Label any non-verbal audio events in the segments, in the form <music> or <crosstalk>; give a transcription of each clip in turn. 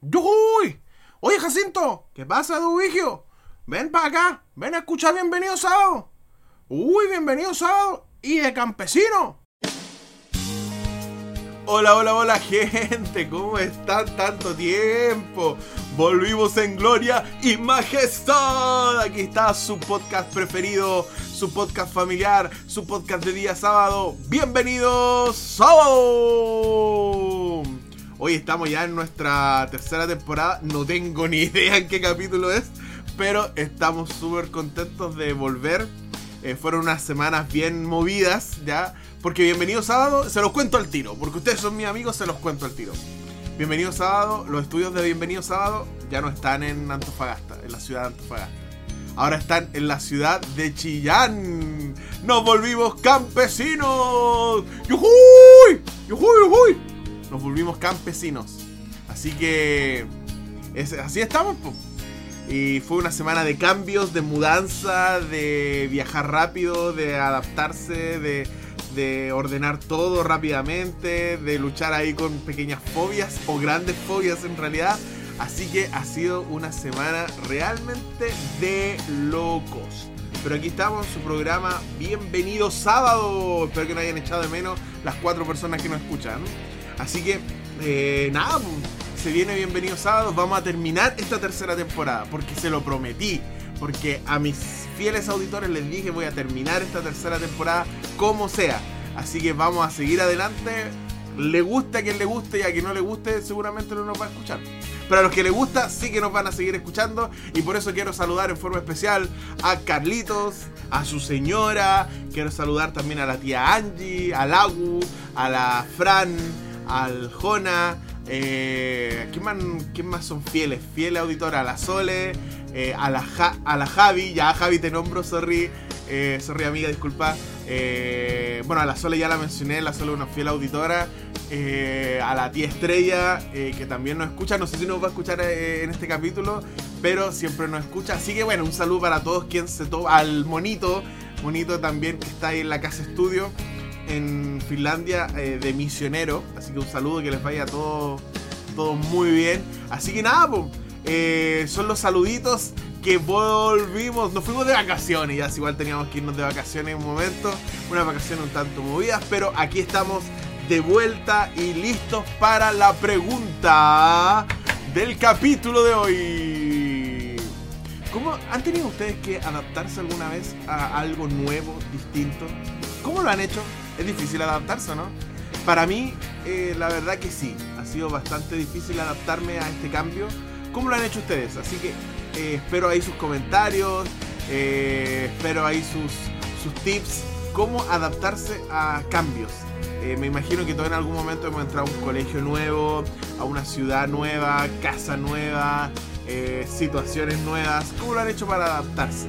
¡Yujuy! Oye, Jacinto, ¿qué pasa, Dubigio? Ven para acá, ven a escuchar Bienvenido Sábado. Uy, Bienvenido Sábado y de campesino. Hola, hola, hola, <laughs> gente, ¿cómo están? Tanto tiempo. Volvimos en gloria y majestad. Aquí está su podcast preferido, su podcast familiar, su podcast de día sábado. Bienvenidos sábado. Hoy estamos ya en nuestra tercera temporada. No tengo ni idea en qué capítulo es, pero estamos súper contentos de volver. Eh, fueron unas semanas bien movidas, ¿ya? Porque bienvenido sábado, se los cuento al tiro. Porque ustedes son mis amigos, se los cuento al tiro. Bienvenido sábado, los estudios de Bienvenido sábado ya no están en Antofagasta, en la ciudad de Antofagasta. Ahora están en la ciudad de Chillán. ¡Nos volvimos campesinos! ¡Yujuy! ¡Yujuy, yujuy! Nos volvimos campesinos. Así que... así estamos. Y fue una semana de cambios, de mudanza, de viajar rápido, de adaptarse, de, de ordenar todo rápidamente, de luchar ahí con pequeñas fobias o grandes fobias en realidad. Así que ha sido una semana realmente de locos. Pero aquí estamos en su programa Bienvenido Sábado. Espero que no hayan echado de menos las cuatro personas que nos escuchan. Así que, eh, nada, se viene Bienvenido Sábado. Vamos a terminar esta tercera temporada porque se lo prometí. Porque a mis fieles auditores les dije voy a terminar esta tercera temporada como sea. Así que vamos a seguir adelante. Le gusta a quien le guste y a quien no le guste seguramente no nos va a escuchar. Pero a los que les gusta sí que nos van a seguir escuchando y por eso quiero saludar en forma especial a Carlitos, a su señora, quiero saludar también a la tía Angie, al Agu, a la Fran, al Jona, eh, ¿quién, más, ¿quién, más, son fieles? Fiel auditora, a la Sole, eh, a, la a la Javi, ya Javi te nombro, sorry, eh, sorry amiga, disculpa. Eh, bueno, a la Sole ya la mencioné, la Sole es una fiel auditora. A la tía Estrella, que también nos escucha, no sé si nos va a escuchar en este capítulo, pero siempre nos escucha. Así que bueno, un saludo para todos quien se toma, al monito, monito también que está ahí en la casa estudio en Finlandia eh, de misionero. Así que un saludo, que les vaya a todos todo muy bien. Así que nada, pues, son los saluditos que volvimos. Nos fuimos de vacaciones, ya igual teníamos que irnos de vacaciones en un momento. Unas vacaciones un tanto movidas, pero aquí estamos de vuelta y listos para la pregunta del capítulo de hoy. ¿Cómo han tenido ustedes que adaptarse alguna vez a algo nuevo, distinto? ¿Cómo lo han hecho? Es difícil adaptarse, ¿no? Para mí, eh, la verdad que sí. Ha sido bastante difícil adaptarme a este cambio. ¿Cómo lo han hecho ustedes? Así que eh, espero ahí sus comentarios, eh, espero ahí sus, sus tips. Cómo adaptarse a cambios. Me imagino que todos en algún momento hemos entrado a un colegio nuevo, a una ciudad nueva, casa nueva, eh, situaciones nuevas. ¿Cómo lo han hecho para adaptarse?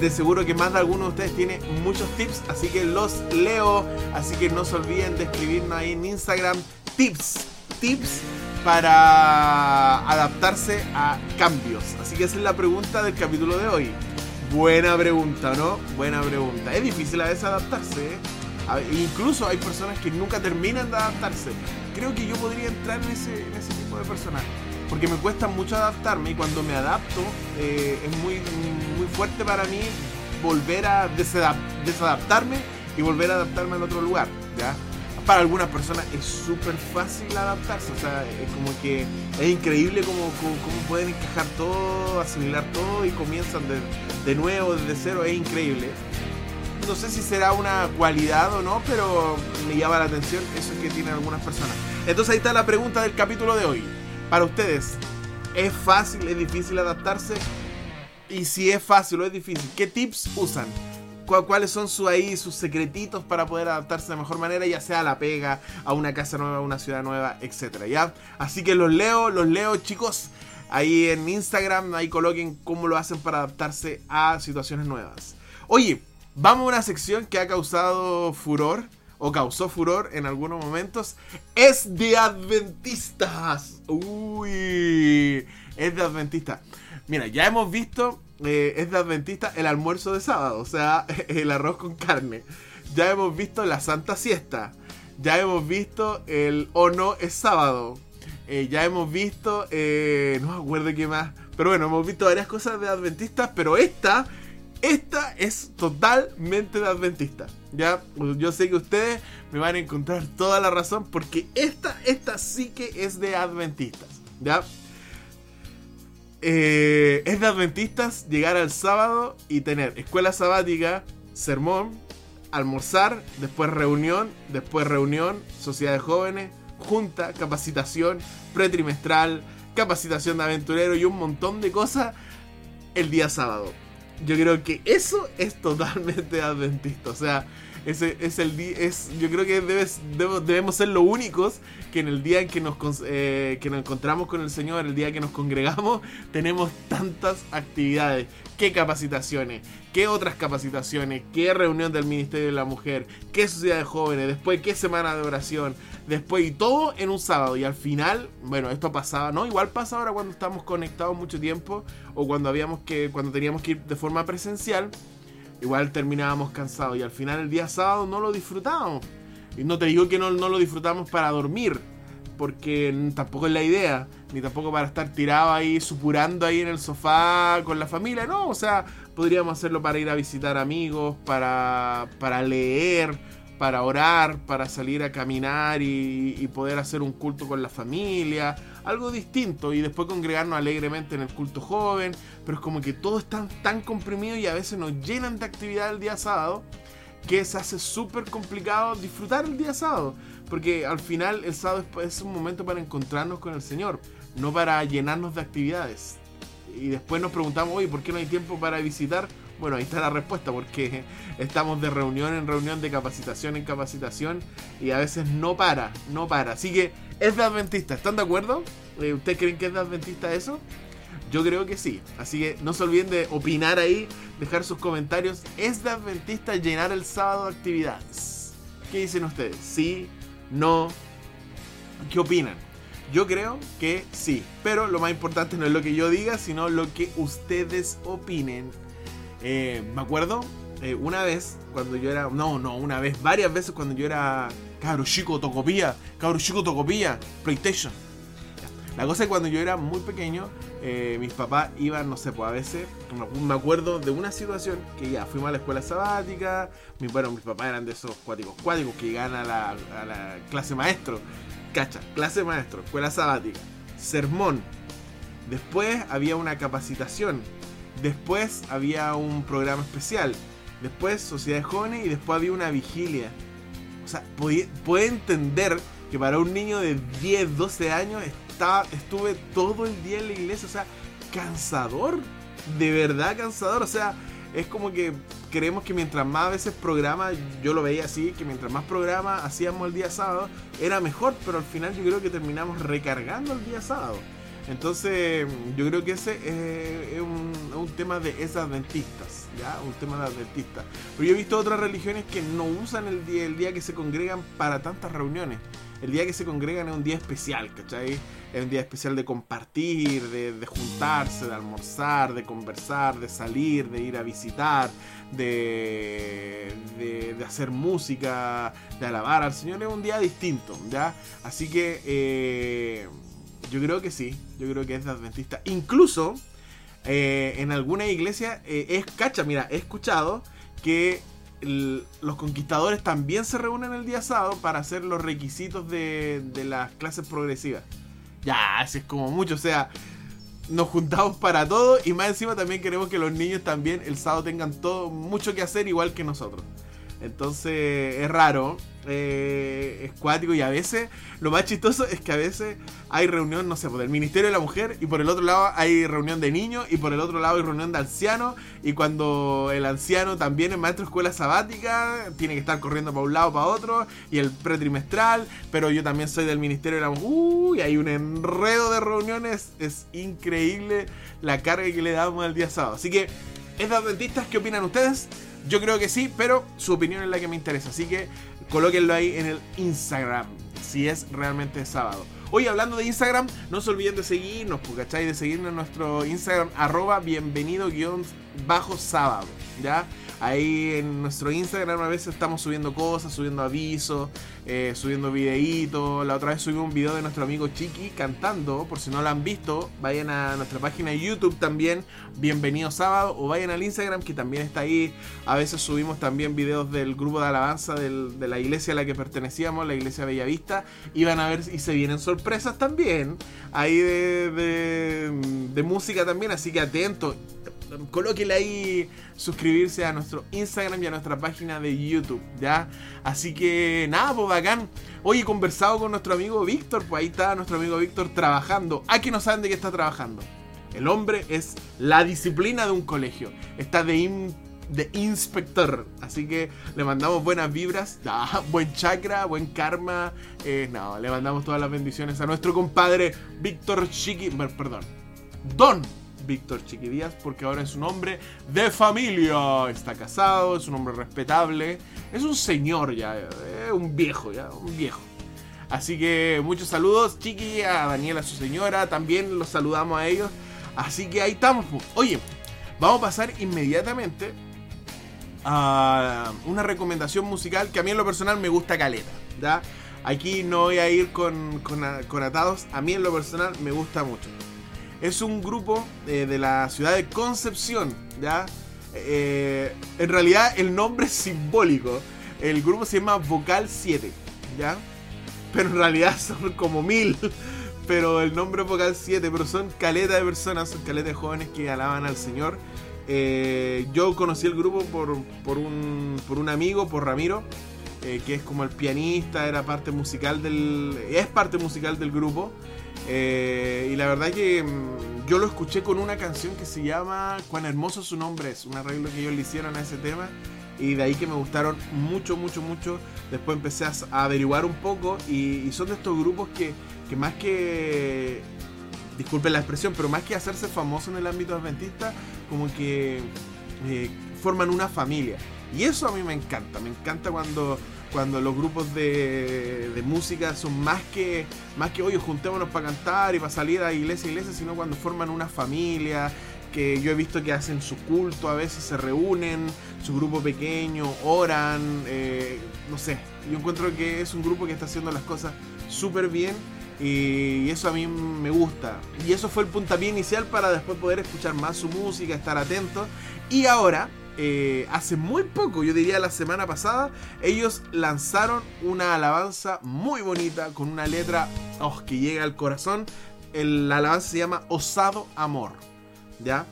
De seguro que más de alguno de ustedes tiene muchos tips, así que los leo. Así que no se olviden de escribirnos ahí en Instagram tips, tips para adaptarse a cambios. Así que esa es la pregunta del capítulo de hoy. Buena pregunta, ¿no? Buena pregunta. Es difícil a veces adaptarse, ¿eh? Incluso hay personas que nunca terminan de adaptarse. Creo que yo podría entrar en ese, en ese tipo de personas. Porque me cuesta mucho adaptarme y cuando me adapto eh, es muy, muy fuerte para mí volver a desadaptarme y volver a adaptarme al otro lugar. ¿ya? Para algunas personas es súper fácil adaptarse. O sea, es como que es increíble cómo, cómo, cómo pueden encajar todo, asimilar todo y comienzan de, de nuevo, desde cero. Es increíble no sé si será una cualidad o no, pero me llama la atención eso que tienen algunas personas. Entonces ahí está la pregunta del capítulo de hoy. Para ustedes, ¿es fácil, es difícil adaptarse? Y si es fácil o es difícil, ¿qué tips usan? ¿Cuáles son su, ahí, sus secretitos para poder adaptarse de mejor manera, ya sea a la pega, a una casa nueva, a una ciudad nueva, etcétera, ¿ya? Así que los leo, los leo, chicos. Ahí en Instagram, ahí coloquen cómo lo hacen para adaptarse a situaciones nuevas. Oye, Vamos a una sección que ha causado furor, o causó furor en algunos momentos. Es de adventistas. Uy, es de adventistas. Mira, ya hemos visto, eh, es de adventista el almuerzo de sábado, o sea, <laughs> el arroz con carne. Ya hemos visto la santa siesta. Ya hemos visto el o no es sábado. eh, ya hemos visto, eh, no me acuerdo qué más, pero bueno, hemos visto varias cosas de adventistas, pero esta, esta es totalmente de adventista. Ya, yo sé que ustedes me van a encontrar toda la razón porque esta, esta sí que es de adventistas. Ya, eh, es de adventistas llegar al sábado y tener escuela sabática, sermón, almorzar, después reunión, después reunión, sociedad de jóvenes, junta, capacitación, pretrimestral, capacitación de aventurero y un montón de cosas el día sábado. Yo creo que eso es totalmente adventista. O sea, ese es el día. Es, yo creo que debes, debemos ser los únicos que en el día en que nos, eh, que nos encontramos con el Señor, el día que nos congregamos, <laughs> tenemos tantas actividades. ¿Qué capacitaciones? ¿Qué otras capacitaciones? ¿Qué reunión del Ministerio de la Mujer? ¿Qué sociedad de jóvenes? Después, ¿qué semana de oración? Después, y todo en un sábado. Y al final, bueno, esto pasaba, ¿no? Igual pasa ahora cuando estamos conectados mucho tiempo o cuando habíamos que, cuando teníamos que ir de forma presencial igual terminábamos cansados y al final el día sábado no lo disfrutábamos. Y no te digo que no, no lo disfrutamos para dormir, porque tampoco es la idea, ni tampoco para estar tirado ahí, supurando ahí en el sofá con la familia, no, o sea, podríamos hacerlo para ir a visitar amigos, para, para leer, para orar, para salir a caminar y, poder hacer un culto con la familia, algo distinto y después congregarnos alegremente en el culto joven, pero es como que todo está tan comprimido y a veces nos llenan de actividad el día sábado que se hace súper complicado disfrutar el día sábado, porque al final el sábado es un momento para encontrarnos con el Señor, no para llenarnos de actividades. Y después nos preguntamos, oye, ¿por qué no hay tiempo para visitar? Bueno, ahí está la respuesta, porque <laughs> estamos de reunión en reunión, de capacitación en capacitación, y a veces no para, no para. Así que es de adventista, ¿están de acuerdo? Eh, ¿Ustedes creen que es de adventista eso? Yo creo que sí. Así que no se olviden de opinar ahí, dejar sus comentarios. ¿Es de adventista llenar el sábado de actividades? ¿Qué dicen ustedes? ¿Sí? ¿No? ¿Qué opinan? Yo creo que sí, pero lo más importante no es lo que yo diga, sino lo que ustedes opinen eh, me acuerdo eh, una vez cuando yo era. No, no, una vez, varias veces cuando yo era. Cabro chico, tocopía. Cabro chico, tocopía. PlayStation. La cosa es que cuando yo era muy pequeño, eh, mis papás iban, no sé, pues a veces, me acuerdo de una situación que ya fuimos a la escuela sabática, bueno, mis papás eran de esos cuáticos cuáticos que iban a la, a la clase maestro, cacha, clase maestro, escuela sabática, sermón. Después había una capacitación Después había un programa especial. Después Sociedad de Jóvenes y después había una vigilia. O sea, puede entender que para un niño de 10, 12 años estaba, estuve todo el día en la iglesia. O sea, cansador. De verdad cansador. O sea, es como que creemos que mientras más veces programa, yo lo veía así, que mientras más programa hacíamos el día sábado, era mejor. Pero al final yo creo que terminamos recargando el día sábado. Entonces, yo creo que ese es, un, tema de esas adventistas, ¿ya? Un tema de adventistas. Pero yo he visto otras religiones que no usan el día, que se congregan para tantas reuniones. El día que se congregan es un día especial, ¿cachai? Es un día especial de compartir, de, juntarse, de almorzar, de conversar, de salir, de ir a visitar, de, de, hacer música, de alabar al Señor. Es un día distinto, ¿ya? Así que... Eh, yo creo que sí, yo creo que es de adventista. Incluso eh, en alguna iglesia eh, es cacha, mira, he escuchado que los conquistadores también se reúnen el día sábado para hacer los requisitos de, de las clases progresivas. Ya, así es como mucho, o sea, nos juntamos para todo y más encima también queremos que los niños también el sábado tengan todo mucho que hacer igual que nosotros. Entonces es raro, eh, es cuático y a veces lo más chistoso es que a veces hay reunión, no sé, por el Ministerio de la Mujer y por el otro lado hay reunión de niños y por el otro lado hay reunión de ancianos y cuando el anciano también es maestro de escuela sabática, tiene que estar corriendo para un lado para otro y el pretrimestral, pero yo también soy del Ministerio de la Mujer, uy, hay un enredo de reuniones, es increíble la carga que le damos al día sábado. Así que, ¿es de adventistas? ¿Qué opinan ustedes? Yo creo que sí, pero su opinión es la que me interesa. Así que colóquenlo ahí en el Instagram, si es realmente sábado. Hoy hablando de Instagram, no se olviden de seguirnos, pues, ¿cachai? De seguirnos en nuestro Instagram, arroba bienvenido bajo sábado, ¿ya? Ahí en nuestro Instagram a veces estamos subiendo cosas, subiendo avisos, eh, subiendo videitos. La otra vez subimos un video de nuestro amigo Chiqui cantando. Por si no lo han visto, vayan a nuestra página de YouTube también. Bienvenido sábado. O vayan al Instagram que también está ahí. A veces subimos también videos del grupo de alabanza de la iglesia a la que pertenecíamos, la iglesia Bellavista. Y van a ver y se vienen sorpresas también. Ahí de, de música también. Así que atentos colóquele ahí suscribirse a nuestro Instagram y a nuestra página de YouTube, ¿ya? Así que nada, pues bacán. Hoy he conversado con nuestro amigo Víctor, pues ahí está nuestro amigo Víctor trabajando. Aquí no saben de qué está trabajando. El hombre es la disciplina de un colegio. Está de, de inspector. Así que le mandamos buenas vibras, <laughs> buen chakra, buen karma. Eh, no, le mandamos todas las bendiciones a nuestro compadre Víctor Chiqui. Perdón. Don Víctor Chiquidías, porque ahora es un hombre de familia. Está casado, es un hombre respetable, es un señor ya, eh, un viejo ya, un viejo. Así que muchos saludos, Chiqui, a Daniela, su señora, también los saludamos a ellos. Así que ahí estamos. Oye, vamos a pasar inmediatamente a una recomendación musical que a mí en lo personal me gusta caleta, ¿ya? Aquí no voy a ir con, con atados, a mí en lo personal me gusta mucho es un grupo eh, de la ciudad de Concepción, ¿ya? Eh, en realidad el nombre es simbólico. El grupo se llama Vocal 7, ¿ya? Pero en realidad <laughs> son como mil. Pero el nombre es Vocal 7, pero son caleta de personas, son caleta de jóvenes que alaban al Señor. Eh, yo conocí el grupo por, por, un, por un amigo, por Ramiro, que es como el pianista, era parte musical del. es parte musical del grupo. Eh, y la verdad que mm, yo lo escuché con una canción que se llama Cuán hermoso su nombre es, un arreglo que ellos le hicieron a ese tema. Y de ahí que me gustaron mucho, mucho, mucho. Después empecé a, averiguar un poco y, son de estos grupos que, que más que disculpen la expresión, pero más que hacerse famoso en el ámbito adventista, como que eh, forman una familia. Y eso a mí me encanta, me encanta cuando cuando los grupos de, música son más que, más que, oye, juntémonos para cantar y para salir a iglesia a iglesia, sino cuando forman una familia, que yo he visto que hacen su culto, a veces se reúnen, su grupo pequeño, oran, eh, no sé, yo encuentro que es un grupo que está haciendo las cosas súper bien y eso a mí me gusta. Y eso fue el puntapié inicial para después poder escuchar más su música, estar atento. Y ahora eh, hace muy poco, yo diría la semana pasada, ellos lanzaron una alabanza muy bonita con una letra oh, que llega al corazón. la alabanza se llama Osado Amor. ¿Ya?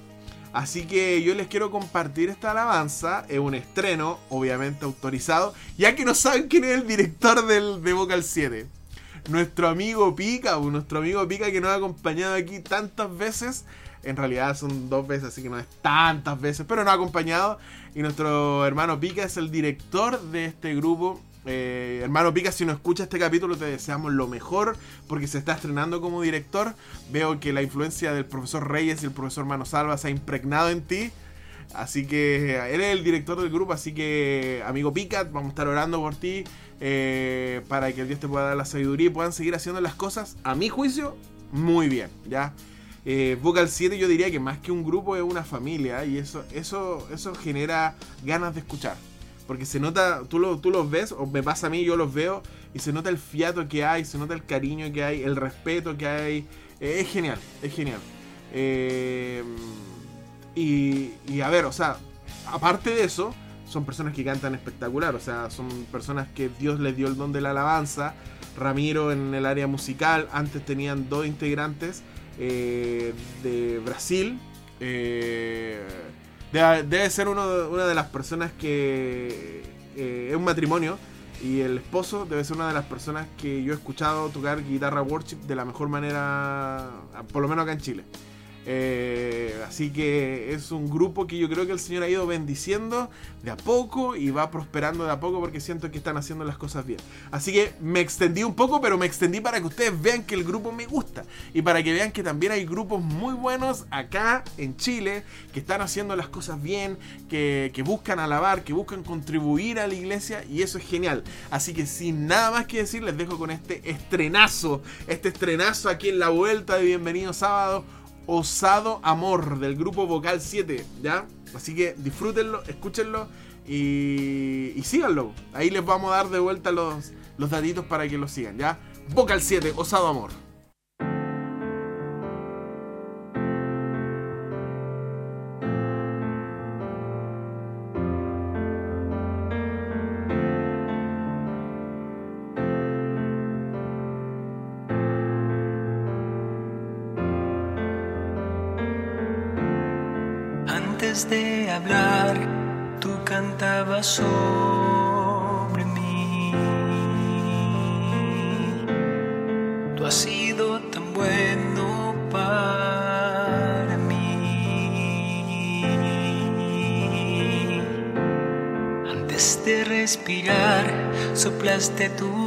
Así que yo les quiero compartir esta alabanza. Es un estreno, obviamente autorizado. Ya que no saben quién es el director del, de Vocal 7. Nuestro amigo Pica, nuestro amigo Pica que nos ha acompañado aquí tantas veces en realidad son dos veces, así que no es tantas veces, pero nos ha acompañado. Y nuestro hermano Pica es el director de este grupo. Eh, hermano Pica, si no escucha este capítulo, te deseamos lo mejor porque se está estrenando como director. Veo que la influencia del profesor Reyes y el profesor Mano Salva se ha impregnado en ti. Así que él es el director del grupo, así que amigo Pica, vamos a estar orando por ti eh, para que el Dios te pueda dar la sabiduría y puedan seguir haciendo las cosas, a mi juicio, muy bien, ¿ya? Eh, Vocal 7 yo diría que más que un grupo es una familia y eso, eso, eso genera ganas de escuchar. Porque se nota, tú, lo, tú los ves, o me pasa a mí, yo los veo, y se nota el fiato que hay, se nota el cariño que hay, el respeto que hay. Eh, es genial, es genial. Eh, y, y a ver, o sea, aparte de eso, son personas que cantan espectacular, o sea, son personas que Dios les dio el don de la alabanza. Ramiro en el área musical, antes tenían dos integrantes eh, de Brasil. Eh, debe, ser una de las personas que eh, es un matrimonio y el esposo debe ser una de las personas que yo he escuchado tocar guitarra worship de la mejor manera, por lo menos acá en Chile. Eh, así que es un grupo que yo creo que el Señor ha ido bendiciendo de a poco y va prosperando de a poco porque siento que están haciendo las cosas bien. Así que me extendí un poco, pero me extendí para que ustedes vean que el grupo me gusta y para que vean que también hay grupos muy buenos acá en Chile que están haciendo las cosas bien, que, que buscan alabar, que buscan contribuir a la iglesia y eso es genial. Así que sin nada más que decir, les dejo con este estrenazo, este estrenazo aquí en la vuelta de Bienvenido Sábado Osado Amor del grupo Vocal 7, ¿ya? Así que disfrútenlo, escúchenlo y, síganlo. Ahí les vamos a dar de vuelta los, los datitos para que lo sigan, ¿ya? Vocal 7, Osado Amor. antes de hablar, tú cantabas sobre mí. Tú has sido tan bueno para mí. Antes de respirar, soplaste tu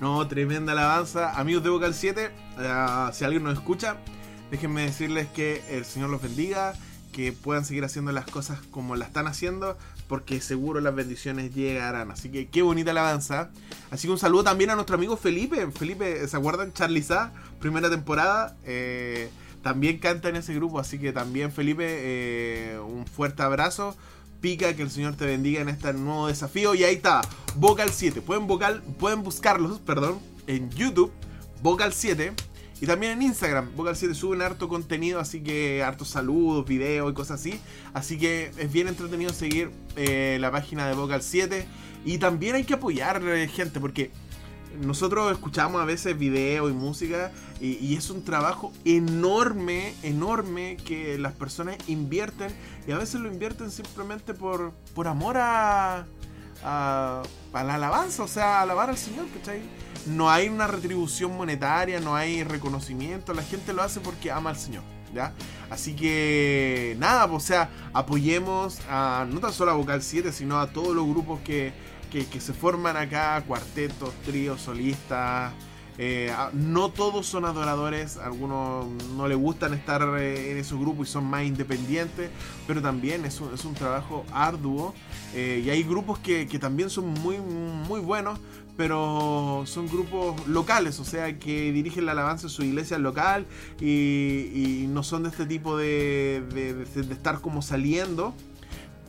No, tremenda alabanza. Amigos de Vocal 7, ah, si alguien nos escucha, déjenme decirles que el Señor los bendiga, que puedan seguir haciendo las cosas como la están haciendo, porque seguro las bendiciones llegarán. Así que qué bonita alabanza. Así que un saludo también a nuestro amigo Felipe. Felipe, ¿se acuerdan? Charlie Sa, primera temporada. Eh, también canta en ese grupo, así que también Felipe, eh, un fuerte abrazo. Pica, que el Señor te bendiga en este nuevo desafío. Y ahí está, Vocal 7. Pueden, vocal, pueden buscarlos, perdón, en YouTube, Vocal 7. Y también en Instagram, Vocal 7 suben harto contenido, así que hartos saludos, videos y cosas así. Así que es bien entretenido seguir eh, la página de Vocal 7. Y también hay que apoyar eh, gente, porque nosotros escuchamos a veces videos y música y, es un trabajo enorme, enorme que las personas invierten y a veces lo invierten simplemente por, por amor a, a, la alabanza, o sea, alabar al Señor, ¿cachai? No hay una retribución monetaria, no hay reconocimiento, la gente lo hace porque ama al Señor. ¿Ya? Así que nada, pues, o sea, apoyemos a no tan solo a Vocal 7, sino a todos los grupos que, que, se forman acá, cuartetos, tríos, solistas. Eh, no todos son adoradores, algunos no les gustan estar eh, en esos grupos y son más independientes, pero también es un, es un trabajo arduo. Eh, y hay grupos que, que, también son muy, muy buenos, pero son grupos locales, o sea, que dirigen la alabanza en su iglesia local y, y no son de este tipo de, de, de estar como saliendo.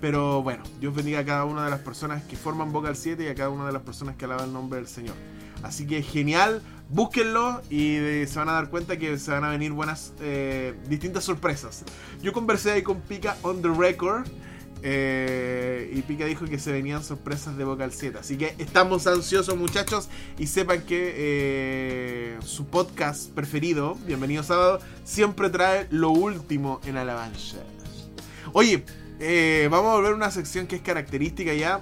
Pero bueno, Dios bendiga a cada una de las personas que forman Vocal 7 y a cada una de las personas que alaban el nombre del Señor. Así que genial, búsquenlo y se van a dar cuenta que se van a venir buenas, eh, distintas sorpresas. Yo conversé ahí con Pika on the record. Eh, y Pika dijo que se venían sorpresas de Vocal 7. Así que estamos ansiosos, muchachos. Y sepan que eh, su podcast preferido, Bienvenido Sábado, siempre trae lo último en alabanza. Oye, eh, vamos a volver a una sección que es característica ya.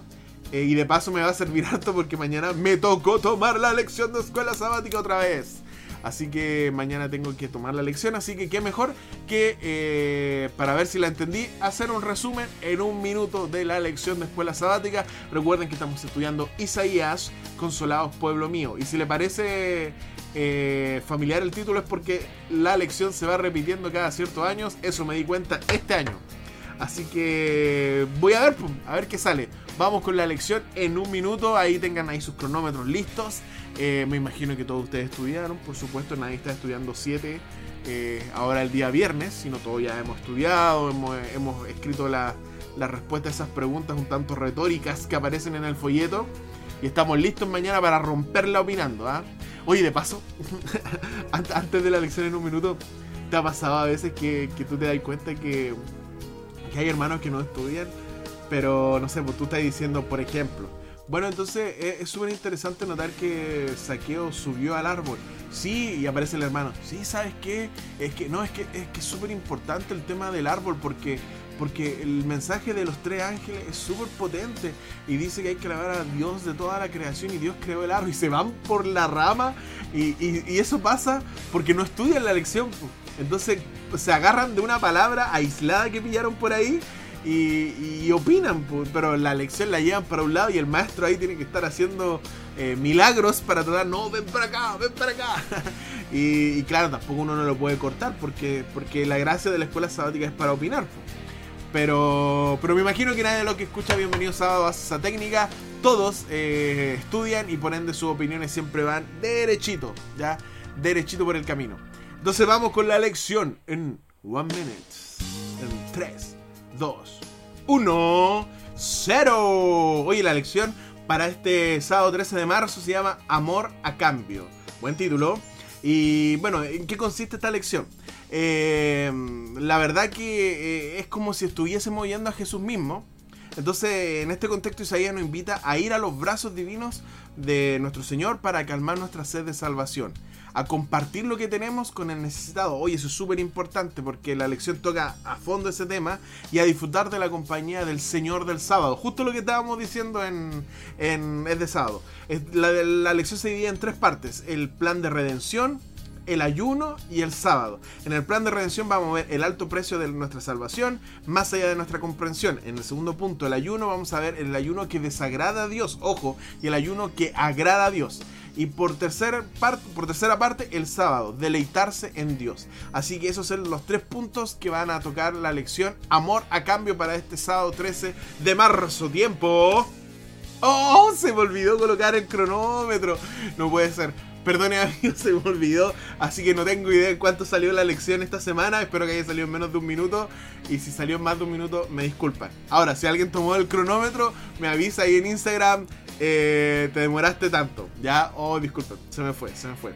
Eh, y de paso me va a servir <laughs> harto porque mañana me tocó tomar la lección de escuela sabática otra vez. Así que mañana tengo que tomar la lección. Así que qué mejor que, eh, para ver si la entendí, hacer un resumen en un minuto de la lección de escuela sabática. Recuerden que estamos estudiando Isaías, Consolados Pueblo Mío. Y si le parece familiar el título es porque la lección se va repitiendo cada ciertos años. Eso me di cuenta este año. Así que voy a ver, a ver qué sale. Vamos con la lección en un minuto. Ahí tengan ahí sus cronómetros listos. Eh, me imagino que todos ustedes estudiaron. Por supuesto, nadie está estudiando 7 eh, ahora el día viernes, sino todos ya hemos estudiado, hemos, escrito la, la respuesta a esas preguntas un tanto retóricas que aparecen en el folleto. Y estamos listos mañana para romperla opinando. ¿ah? Oye, de paso, <laughs> antes de la lección en un minuto, ¿te ha pasado a veces que tú te das cuenta que que hay hermanos que no estudian, pero no sé, pues tú estás diciendo, por ejemplo, bueno, entonces eh, es súper interesante notar que Saqueo subió al árbol. Sí, y aparece el hermano. Sí, ¿sabes qué? Es que no, es que es que súper importante el tema del árbol porque porque el mensaje de los tres ángeles es súper potente y dice que hay que alabar a Dios de toda la creación y Dios creó el árbol y se van por la rama y, y eso pasa porque no estudian la lección. Entonces se agarran de una palabra aislada que pillaron por ahí y, opinan, pero la lección la llevan para un lado y el maestro ahí tiene que estar haciendo eh, milagros para tratar, no, ven para acá, ven para acá. <laughs> y, claro, tampoco uno no lo puede cortar porque, porque la gracia de la escuela sabática es para opinar. Pero, pero me imagino que nadie de los que escucha Bienvenido Sábado hace esa técnica. Todos eh, estudian y por ende sus opiniones siempre van derechito, ¿ya? Derechito por el camino. Entonces vamos con la lección en One Minute. En 3, 2, 1, 0. Oye, la lección para este sábado 13 de marzo se llama Amor a cambio. Buen título. Y bueno, ¿en qué consiste esta lección? Eh, la verdad que eh, es como si estuviésemos oyendo a Jesús mismo. Entonces, en este contexto, Isaías nos invita a ir a los brazos divinos de nuestro Señor para calmar nuestra sed de salvación a compartir lo que tenemos con el necesitado. Oye, eso es súper importante porque la lección toca a fondo ese tema y a disfrutar de la compañía del Señor del sábado. Justo lo que estábamos diciendo en, en Es de sábado. La, la lección se divide en tres partes. El plan de redención, el ayuno y el sábado. En el plan de redención vamos a ver el alto precio de nuestra salvación, más allá de nuestra comprensión. En el segundo punto, el ayuno, vamos a ver el ayuno que desagrada a Dios, ojo, y el ayuno que agrada a Dios. Y por tercera, parte, el sábado, deleitarse en Dios. Así que esos son los tres puntos que van a tocar la lección Amor a cambio para este sábado 13 de marzo. Tiempo. ¡Oh! Se me olvidó colocar el cronómetro. No puede ser. Perdone <laughs> amigos, se me olvidó. Así que no tengo idea de cuánto salió la lección esta semana. Espero que haya salido en menos de un minuto. Y si salió en más de un minuto, me disculpan. Ahora, si alguien tomó el cronómetro, me avisa ahí en Instagram. Eh, te demoraste tanto. Ya, oh, disculpen. Se me fue, se me fue.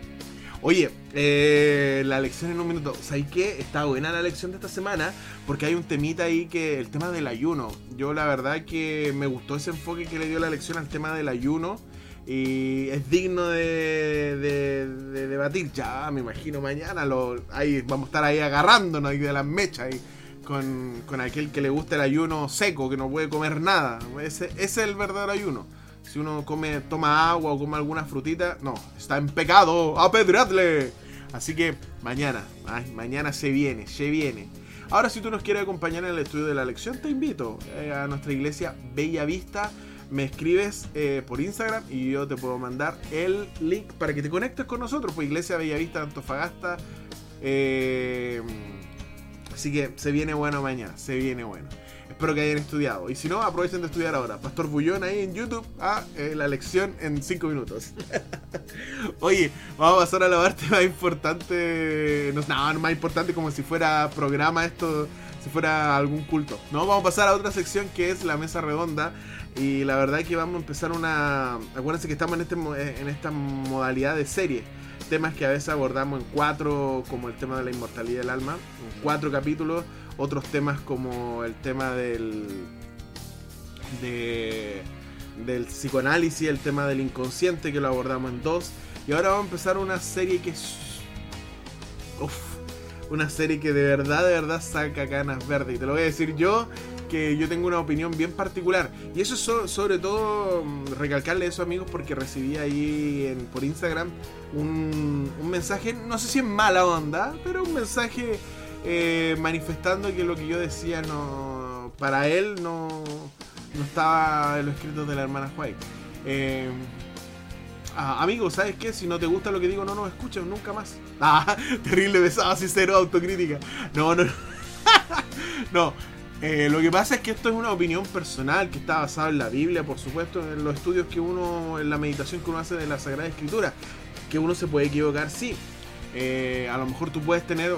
Oye, eh, la lección en un minuto. ¿Sabes qué? Está buena la lección de esta semana porque hay un temita ahí que el tema del ayuno. Yo la verdad que me gustó ese enfoque que le dio la lección al tema del ayuno y es digno de, de, debatir. Ya, me imagino mañana lo, ahí vamos a estar ahí agarrándonos ahí de las mechas ahí, con, con aquel que le gusta el ayuno seco, que no puede comer nada. Ese, ese es el verdadero ayuno. Si uno come, toma agua o come alguna frutita, no, está en pecado, apedreadle. Así que mañana, mañana se viene, se viene. Ahora si tú nos quieres acompañar en el estudio de la lección, te invito eh, a nuestra iglesia Bella Vista. Me escribes eh, por Instagram y yo te puedo mandar el link para que te conectes con nosotros. Pues Iglesia Bella Vista Antofagasta. Eh, así que se viene bueno mañana, se viene bueno. Espero que hayan estudiado. Y si no, aprovechen de estudiar ahora. Pastor Bullón ahí en YouTube a eh, la lección en 5 minutos. <laughs> Oye, vamos a pasar a la parte más importante. No, no, más importante como si fuera programa esto, si fuera algún culto. No, vamos a pasar a otra sección que es la mesa redonda. Y la verdad es que vamos a empezar una. Acuérdense que estamos en, este, en esta modalidad de serie temas que a veces abordamos en cuatro, como el tema de la inmortalidad del alma, en cuatro capítulos otros temas como el tema del del psicoanálisis, el tema del inconsciente que lo abordamos en dos. Y ahora vamos a empezar una serie que es una serie que de verdad de verdad saca canas verdes. Y te lo voy a decir yo que yo tengo una opinión bien particular. Y eso es sobre todo mm, recalcarle eso amigos porque recibí ahí por Instagram un, un mensaje no sé si es mala onda pero un mensaje eh, manifestando que lo que yo decía no para él no, no estaba en los escritos de la hermana White. Eh, amigo, ¿sabes qué? Si no te gusta lo que digo, no nos escuches nunca más. <laughs> Ah, terrible besado, así cero autocrítica. No, no, no. <laughs> no. Eh, lo que pasa es que esto es una opinión personal que está basada en la Biblia, por supuesto, en los estudios que uno, en la meditación que uno hace de la Sagrada Escritura. Que uno se puede equivocar, sí. Eh, a lo mejor tú puedes tener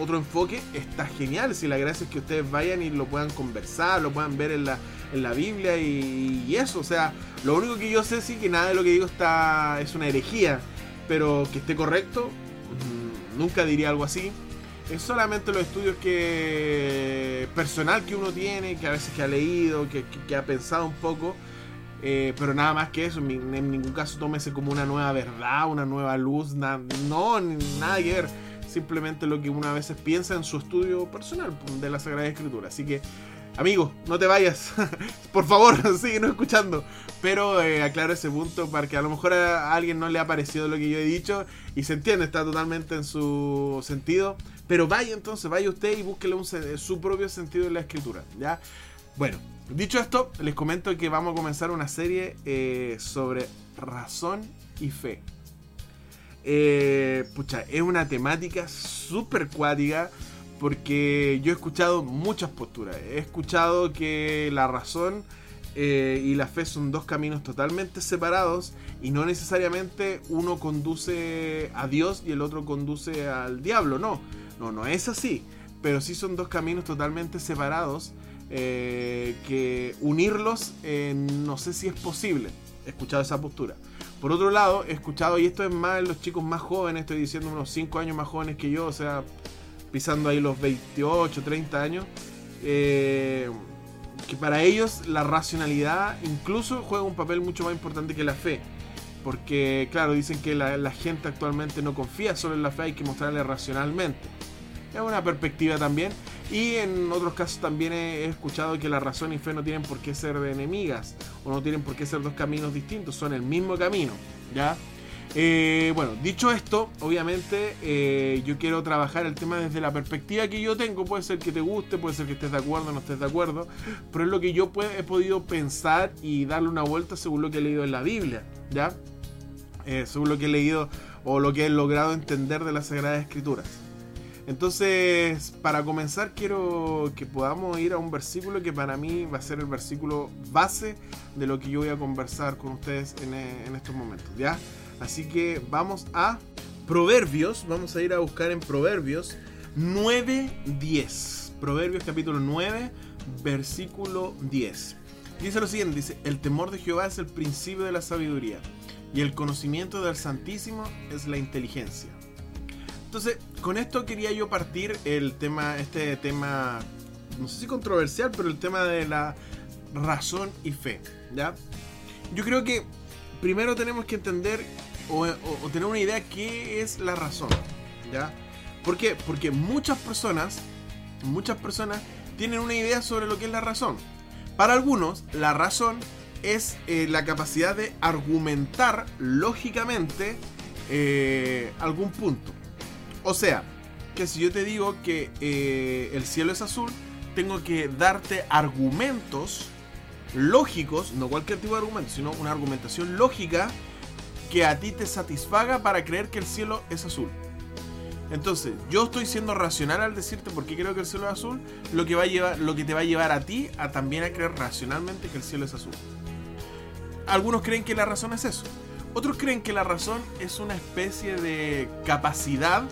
otro enfoque, está genial. Si la gracia es que ustedes vayan y lo puedan conversar, lo puedan ver en la, en la Biblia y, eso. O sea, lo único que yo sé sí que nada de lo que digo está es una herejía, pero que esté correcto, mm, nunca diría algo así. Es solamente los estudios que personal que uno tiene, que a veces que ha leído, que ha pensado un poco eh, pero nada más que eso, en, ningún caso tómese como una nueva verdad, una nueva luz, no, nada que ver. Simplemente lo que uno a veces piensa en su estudio personal de la Sagrada Escritura. Así que, amigo, no te vayas. <laughs> Por favor, <laughs> síguenos escuchando. Pero eh, aclaro ese punto para que a lo mejor a alguien no le ha parecido lo que yo he dicho y se entiende, está totalmente en su sentido. Pero vaya entonces, vaya usted y búsquele un, su propio sentido en la escritura. ¿ya? Bueno, Dicho esto, les comento que vamos a comenzar una serie eh, sobre razón y fe. Eh, pucha, es una temática súper cuática porque yo he escuchado muchas posturas. He escuchado que la razón eh, y la fe son dos caminos totalmente separados y no necesariamente uno conduce a Dios y el otro conduce al diablo. No, no, no es así. Pero sí son dos caminos totalmente separados eh, que unirlos no sé si es posible. He escuchado esa postura. Por otro lado, he escuchado, y esto es más los chicos más jóvenes, estoy diciendo unos 5 años más jóvenes que yo, o sea, pisando ahí los 28, 30 años, eh, que para ellos la racionalidad incluso juega un papel mucho más importante que la fe. Porque, claro, dicen que la, la gente actualmente no confía solo en la fe, hay que mostrarle racionalmente. Es una perspectiva también. Y en otros casos también he, escuchado que la razón y fe no tienen por qué ser enemigas o no tienen por qué ser dos caminos distintos, son el mismo camino, ¿ya? Eh, bueno, dicho esto, obviamente eh, yo quiero trabajar el tema desde la perspectiva que yo tengo. Puede ser que te guste, puede ser que estés de acuerdo, no estés de acuerdo, pero es lo que yo he podido pensar y darle una vuelta según lo que he leído en la Biblia, ¿ya? Eh, según lo que he leído o lo que he logrado entender de las Sagradas Escrituras. Entonces, para comenzar, quiero que podamos ir a un versículo que para mí va a ser el versículo base de lo que yo voy a conversar con ustedes en, en estos momentos, ¿ya? Así que vamos a Proverbios, vamos a ir a buscar en Proverbios 9.10. Proverbios capítulo 9, versículo 10. Dice lo siguiente, dice, el temor de Jehová es el principio de la sabiduría y el conocimiento del Santísimo es la inteligencia. Entonces, con esto quería yo partir el tema, este tema, no sé si controversial, pero el tema de la razón y fe, ¿ya? Yo creo que primero tenemos que entender o, tener una idea qué es la razón. ¿Ya? ¿Por qué? Porque muchas personas, muchas personas tienen una idea sobre lo que es la razón. Para algunos, la razón es eh, la capacidad de argumentar lógicamente eh, algún punto. O sea, que si yo te digo que eh, el cielo es azul, tengo que darte argumentos lógicos, no cualquier tipo de argumento, sino una argumentación lógica que a ti te satisfaga para creer que el cielo es azul. Entonces, yo estoy siendo racional al decirte por qué creo que el cielo es azul, lo que, va a llevar, lo que te va a llevar a ti a también a creer racionalmente que el cielo es azul. Algunos creen que la razón es eso. Otros creen que la razón es una especie de capacidad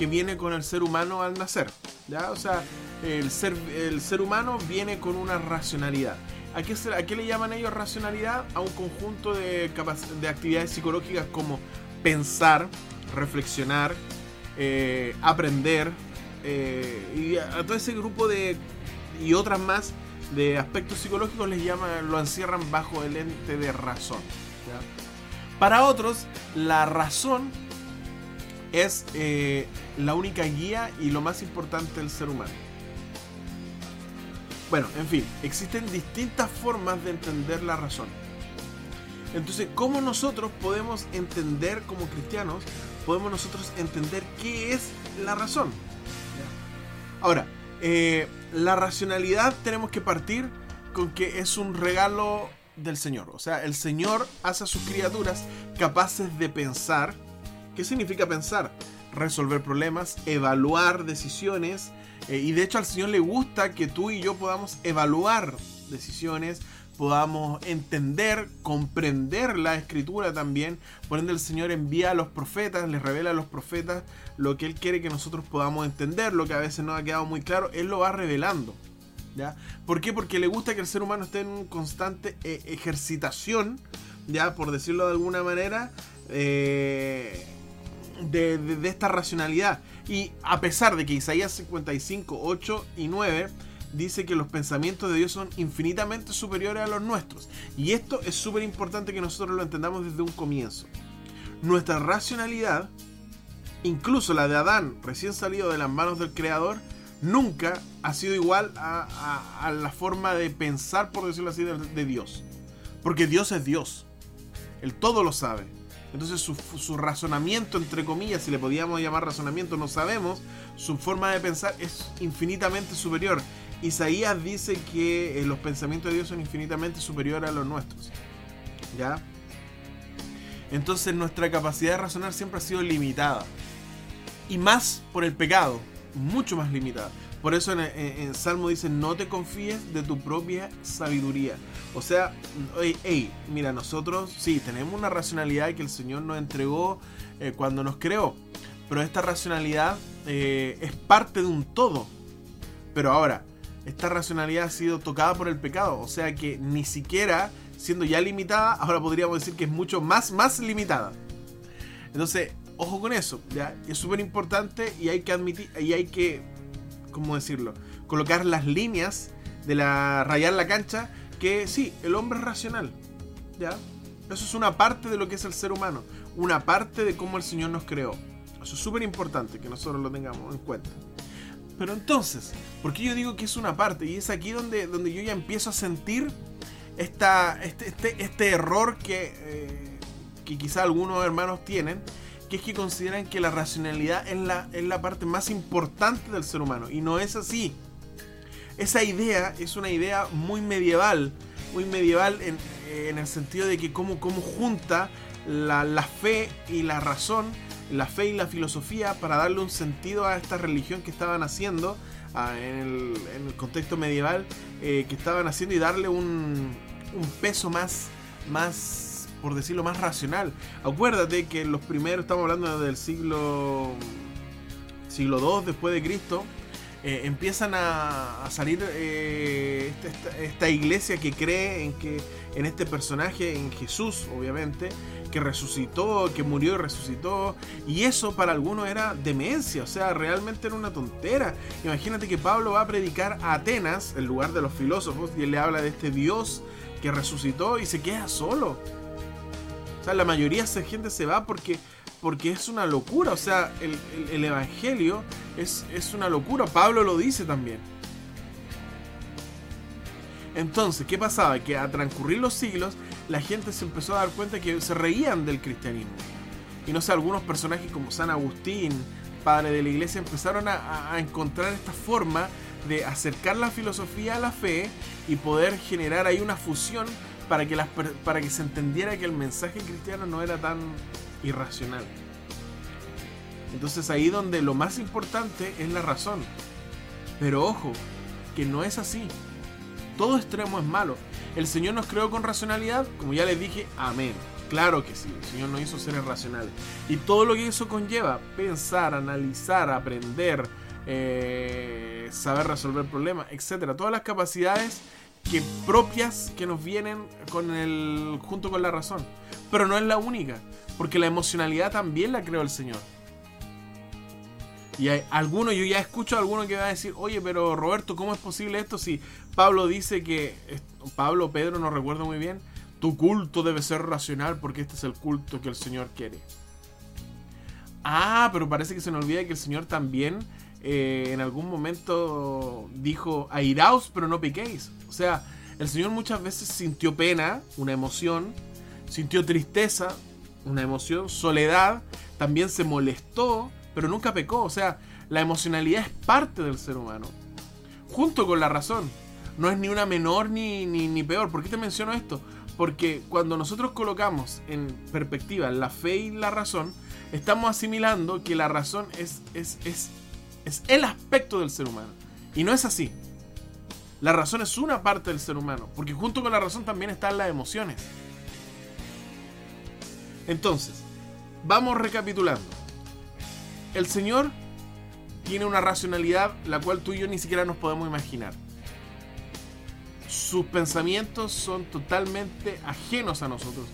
que viene con el ser humano al nacer. ¿ya? O sea, el ser, el ser humano viene con una racionalidad. ¿A qué, le llaman ellos racionalidad? A un conjunto de, de actividades psicológicas como pensar, reflexionar, eh, aprender, eh, y a, todo ese grupo de y otras más de aspectos psicológicos les llaman, lo encierran bajo el ente de razón. Para otros, la razón es eh, la única guía y lo más importante del ser humano. Bueno, en fin, existen distintas formas de entender la razón. Entonces, ¿cómo nosotros podemos entender como cristianos, podemos nosotros entender qué es la razón? Ahora, eh, la racionalidad tenemos que partir con que es un regalo del Señor. O sea, el Señor hace a sus criaturas capaces de pensar. ¿Qué significa pensar? Resolver problemas, evaluar decisiones, eh, y de hecho al Señor le gusta que tú y yo podamos evaluar decisiones, podamos entender, comprender la escritura también. Por ende el Señor envía a los profetas, les revela a los profetas lo que Él quiere que nosotros podamos entender, lo que a veces no ha quedado muy claro, Él lo va revelando. ¿Ya? ¿Por qué? Porque le gusta que el ser humano esté en constante eh, ejercitación, ya por decirlo de alguna manera, eh, de, esta racionalidad. Y a pesar de que Isaías 55, 8 y 9 dice que los pensamientos de Dios son infinitamente superiores a los nuestros. Y esto es súper importante que nosotros lo entendamos desde un comienzo. Nuestra racionalidad, incluso la de Adán recién salido de las manos del Creador, nunca ha sido igual a, la forma de pensar, por decirlo así, de Dios. Porque Dios es Dios. Él todo lo sabe. Entonces su, razonamiento, entre comillas, si le podíamos llamar razonamiento, no sabemos, su forma de pensar es infinitamente superior. Isaías dice que eh, los pensamientos de Dios son infinitamente superiores a los nuestros. ¿Ya? Entonces nuestra capacidad de razonar siempre ha sido limitada. Y más por el pecado, mucho más limitada. Por eso en, Salmo dice, no te confíes de tu propia sabiduría. O sea, hey, mira, nosotros sí, tenemos una racionalidad que el Señor nos entregó eh, cuando nos creó. Pero esta racionalidad eh, es parte de un todo. Pero ahora, esta racionalidad ha sido tocada por el pecado. O sea que ni siquiera, siendo ya limitada, ahora podríamos decir que es mucho más, más limitada. Entonces, ojo con eso, ¿ya? Es súper importante y hay que admitir, y hay que ¿cómo decirlo? Colocar las líneas de la rayar la cancha, que sí, el hombre es racional, ¿ya? Eso es una parte de lo que es el ser humano, una parte de cómo el Señor nos creó. Eso es súper importante que nosotros lo tengamos en cuenta. Pero entonces, ¿por qué yo digo que es una parte? Y es aquí donde, donde yo ya empiezo a sentir esta, este, este, este error que, eh, que quizá algunos hermanos tienen, que es que consideran que la racionalidad es la, es la parte más importante del ser humano. Y no es así. Esa idea es una idea muy medieval, muy medieval en, en el sentido de que cómo, cómo junta la, la, fe y la razón, la fe y la filosofía para darle un sentido a esta religión que estaban haciendo a, en, el, en, el, contexto medieval, eh, que estaban haciendo y darle un, un peso más, más, por decirlo, más racional. Acuérdate que los primeros, estamos hablando del siglo, siglo II después de Cristo, eh, empiezan a, a salir eh, esta, esta, iglesia que cree en que en este personaje, en Jesús, obviamente, que resucitó, que murió y resucitó. Y eso para algunos era demencia, o sea, realmente era una tontera. Imagínate que Pablo va a predicar a Atenas, el lugar de los filósofos, y él le habla de este Dios que resucitó y se queda solo. O sea, la mayoría de esa gente se va porque porque es una locura. O sea, el, el, el Evangelio es, es, una locura. Pablo lo dice también. Entonces, ¿qué pasaba? Que a transcurrir los siglos, la gente se empezó a dar cuenta que se reían del cristianismo. Y no sé, algunos personajes como San Agustín, padre de la iglesia, empezaron a, a encontrar esta forma de acercar la filosofía a la fe y poder generar ahí una fusión para que, las, para que se entendiera que el mensaje cristiano no era tan irracional. Entonces ahí donde lo más importante es la razón. Pero ojo, que no es así. Todo extremo es malo. El Señor nos creó con racionalidad, como ya les dije, amén. Claro que sí, el Señor nos hizo seres racionales. Y todo lo que eso conlleva, pensar, analizar, aprender, eh, saber resolver problemas, etc. Todas las capacidades que propias que nos vienen con el, junto con la razón. Pero no es la única. Porque la emocionalidad también la creó el Señor. Y hay algunos, yo ya escucho a alguno que va a decir, oye, pero Roberto, ¿cómo es posible esto si Pablo dice que, Pablo Pedro, no recuerdo muy bien, tu culto debe ser racional porque este es el culto que el Señor quiere? Ah, pero parece que se nos olvida que el Señor también eh, en algún momento dijo, airaos, pero no piquéis. O sea, el Señor muchas veces sintió pena, una emoción, sintió tristeza, una emoción, soledad, también se molestó, pero nunca pecó. O sea, la emocionalidad es parte del ser humano, junto con la razón. No es ni una menor ni, ni, ni peor. ¿Por qué te menciono esto? Porque cuando nosotros colocamos en perspectiva la fe y la razón, estamos asimilando que la razón es, es, es, es el aspecto del ser humano. Y no es así. La razón es una parte del ser humano, porque junto con la razón también están las emociones. Entonces, vamos recapitulando. El Señor tiene una racionalidad la cual tú y yo ni siquiera nos podemos imaginar. Sus pensamientos son totalmente ajenos a nosotros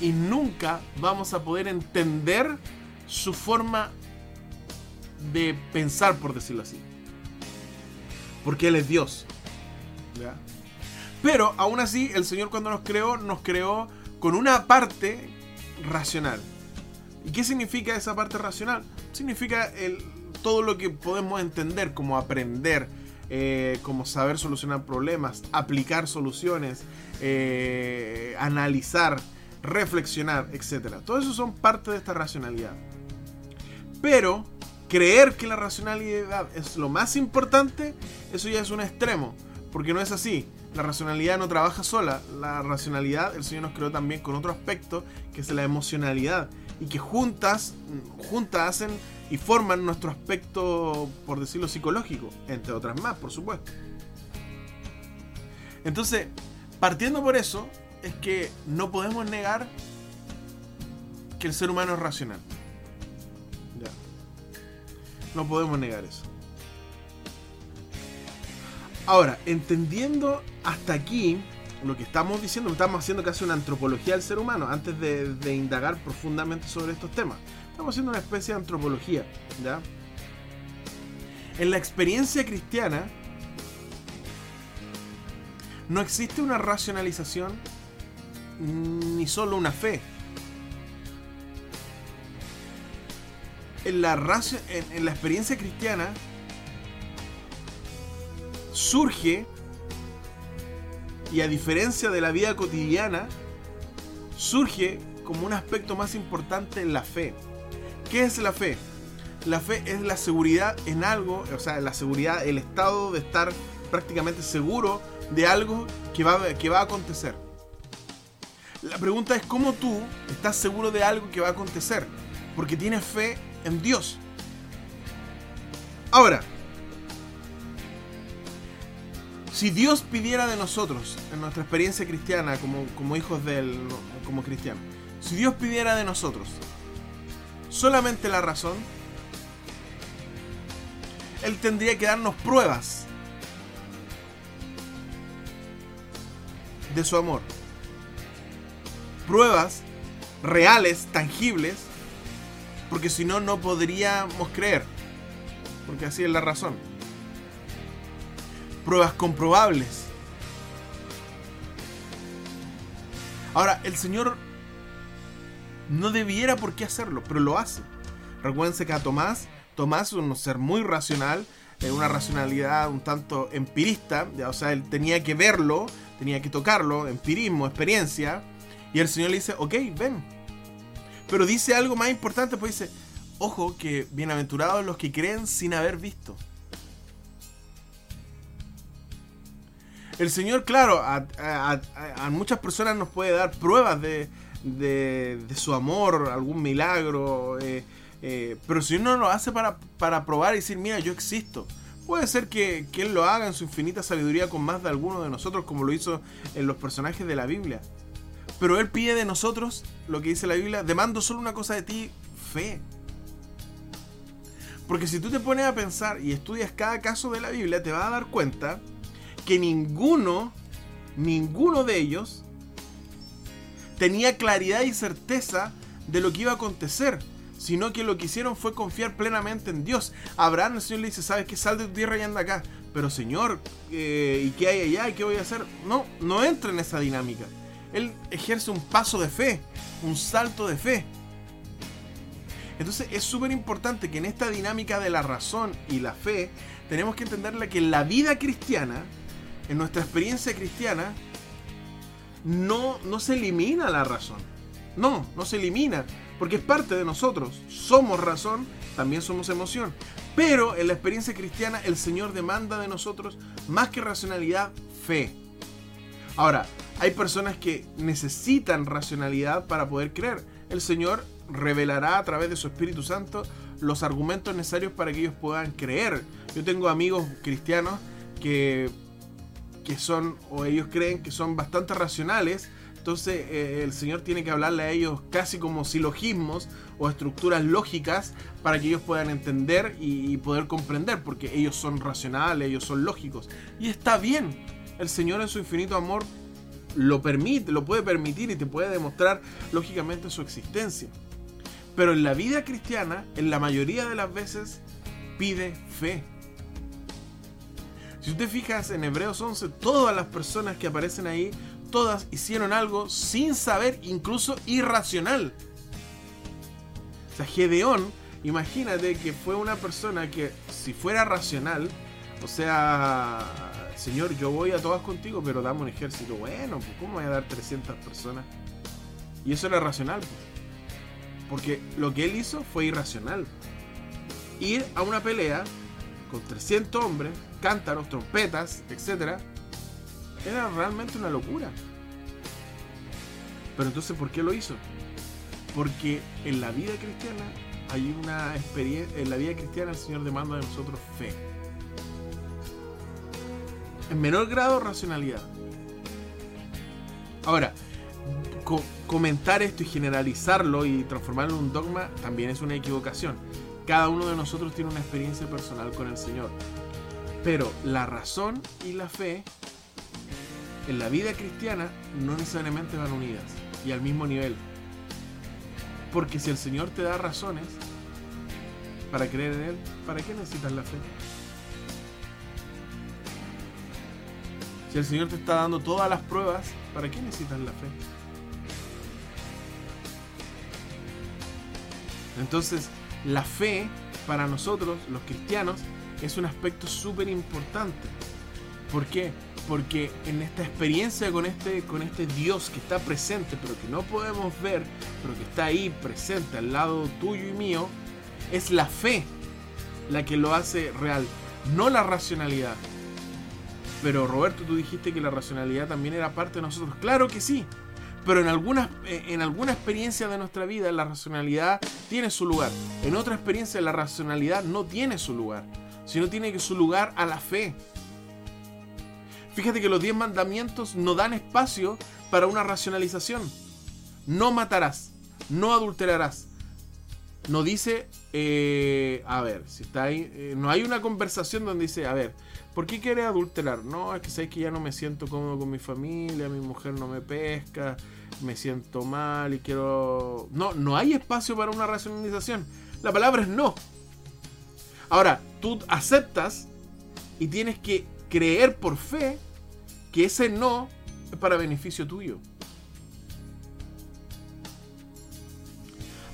y nunca vamos a poder entender su forma de pensar, por decirlo así. Porque Él es Dios. ¿Ya? Pero aún así, el Señor cuando nos creó, nos creó con una parte racional. ¿Y qué significa esa parte racional? Significa el, todo lo que podemos entender como aprender, eh, como saber solucionar problemas, aplicar soluciones, eh, analizar, reflexionar, etc. Todo eso son parte de esta racionalidad. Pero creer que la racionalidad es lo más importante, eso ya es un extremo, porque no es así. La racionalidad no trabaja sola, la racionalidad el Señor nos creó también con otro aspecto, que es la emocionalidad, y que juntas, juntas hacen y forman nuestro aspecto, por decirlo, psicológico, entre otras más, por supuesto. Entonces, partiendo por eso, es que no podemos negar que el ser humano es racional. Ya. No podemos negar eso. Ahora, entendiendo hasta aquí lo que estamos diciendo, estamos haciendo casi una antropología del ser humano antes de, indagar profundamente sobre estos temas. Estamos haciendo una especie de antropología, ¿ya? En la experiencia cristiana no existe una racionalización ni solo una fe. En la, en, en la experiencia cristiana surge, y a diferencia de la vida cotidiana, surge como un aspecto más importante en la fe. ¿Qué es la fe? La fe es la seguridad en algo, o sea, la seguridad, el estado de estar prácticamente seguro de algo que va, que va a acontecer. La pregunta es cómo tú estás seguro de algo que va a acontecer, porque tienes fe en Dios. Ahora, si Dios pidiera de nosotros, en nuestra experiencia cristiana como, como hijos de Él, como cristianos, si Dios pidiera de nosotros solamente la razón, Él tendría que darnos pruebas de su amor. Pruebas reales, tangibles, porque si no, no podríamos creer. Porque así es la razón. Pruebas comprobables. Ahora, el Señor no debiera por qué hacerlo, pero lo hace. Recuérdense que a Tomás, Tomás es un ser muy racional, eh, una racionalidad un tanto empirista, o sea, él tenía que verlo, tenía que tocarlo, empirismo, experiencia, y el Señor le dice, ok, ven. Pero dice algo más importante, pues dice, ojo que bienaventurados los que creen sin haber visto. El Señor, claro, a, muchas personas nos puede dar pruebas de, su amor, algún milagro, eh, eh, pero si uno lo hace para, para probar y decir, mira, yo existo. Puede ser que, que, Él lo haga en su infinita sabiduría con más de alguno de nosotros, como lo hizo en los personajes de la Biblia. Pero Él pide de nosotros, lo que dice la Biblia, demando solo una cosa de ti, fe. Porque si tú te pones a pensar y estudias cada caso de la Biblia, te vas a dar cuenta que ninguno, ninguno de ellos tenía claridad y certeza de lo que iba a acontecer, sino que lo que hicieron fue confiar plenamente en Dios. Abraham, el Señor le dice, sabes que sal de tu tierra y anda acá. Pero Señor, eh, ¿y qué hay allá? ¿Y qué voy a hacer? No, no entra en esa dinámica él ejerce un paso de fe, un salto de fe. Entonces es súper importante que en esta dinámica de la razón y la fe, tenemos que entenderle que la vida cristiana, en nuestra experiencia cristiana, no, no se elimina la razón. No, no se elimina, porque es parte de nosotros. Somos razón, también somos emoción. Pero en la experiencia cristiana el Señor demanda de nosotros más que racionalidad, fe. Ahora, hay personas que necesitan racionalidad para poder creer. El Señor revelará a través de su Espíritu Santo los argumentos necesarios para que ellos puedan creer. Yo tengo amigos cristianos que, que son, o ellos creen que son bastante racionales, entonces eh, el Señor tiene que hablarle a ellos casi como silogismos o estructuras lógicas para que ellos puedan entender y, y poder comprender, porque ellos son racionales, ellos son lógicos. Y está bien, el Señor en su infinito amor lo permite, lo puede permitir y te puede demostrar lógicamente su existencia. Pero en la vida cristiana, en la mayoría de las veces, pide fe. Si usted fijas en Hebreos 11, todas las personas que aparecen ahí, todas hicieron algo sin saber, incluso irracional. O sea, Gedeón, imagínate que fue una persona que si fuera racional, o sea, Señor, yo voy a todas contigo, pero dame un ejército. Bueno, pues ¿cómo voy a dar 300 personas? Y eso era racional. Pues. Porque lo que él hizo fue irracional. Ir a una pelea con 300 hombres, cántaros, trompetas, etc. Era realmente una locura. Pero entonces, ¿por qué lo hizo? Porque en la vida cristiana hay una experiencia, en la vida cristiana el Señor demanda de nosotros fe en menor grado racionalidad. Ahora, comentar esto y generalizarlo y transformarlo en un dogma también es una equivocación. Cada uno de nosotros tiene una experiencia personal con el Señor. Pero la razón y la fe en la vida cristiana no necesariamente van unidas y al mismo nivel. Porque si el Señor te da razones para creer en Él, ¿para qué necesitas la fe? Si el Señor te está dando todas las pruebas, ¿para qué necesitas la fe? Entonces, la fe para nosotros, los cristianos, es un aspecto súper importante. ¿Por qué? Porque en esta experiencia con este, con este Dios que está presente, pero que no podemos ver, pero que está ahí presente al lado tuyo y mío, es la fe la que lo hace real, no la racionalidad. Pero Roberto, tú dijiste que la racionalidad también era parte de nosotros. Claro que sí. Pero en algunas en alguna experiencia de nuestra vida la racionalidad tiene su lugar. En otra experiencia la racionalidad no tiene su lugar, sino tiene su lugar a la fe. Fíjate que los diez mandamientos no dan espacio para una racionalización. No matarás, no adulterarás. No dice, eh, a ver, si está ahí, eh, no hay una conversación donde dice, a ver, ¿por qué quiere adulterar? No, es que sabes que ya no me siento cómodo con mi familia, mi mujer no me pesca, me siento mal y quiero... No, no hay espacio para una racionalización. La palabra es no. Ahora, tú aceptas y tienes que creer por fe que ese no es para beneficio tuyo.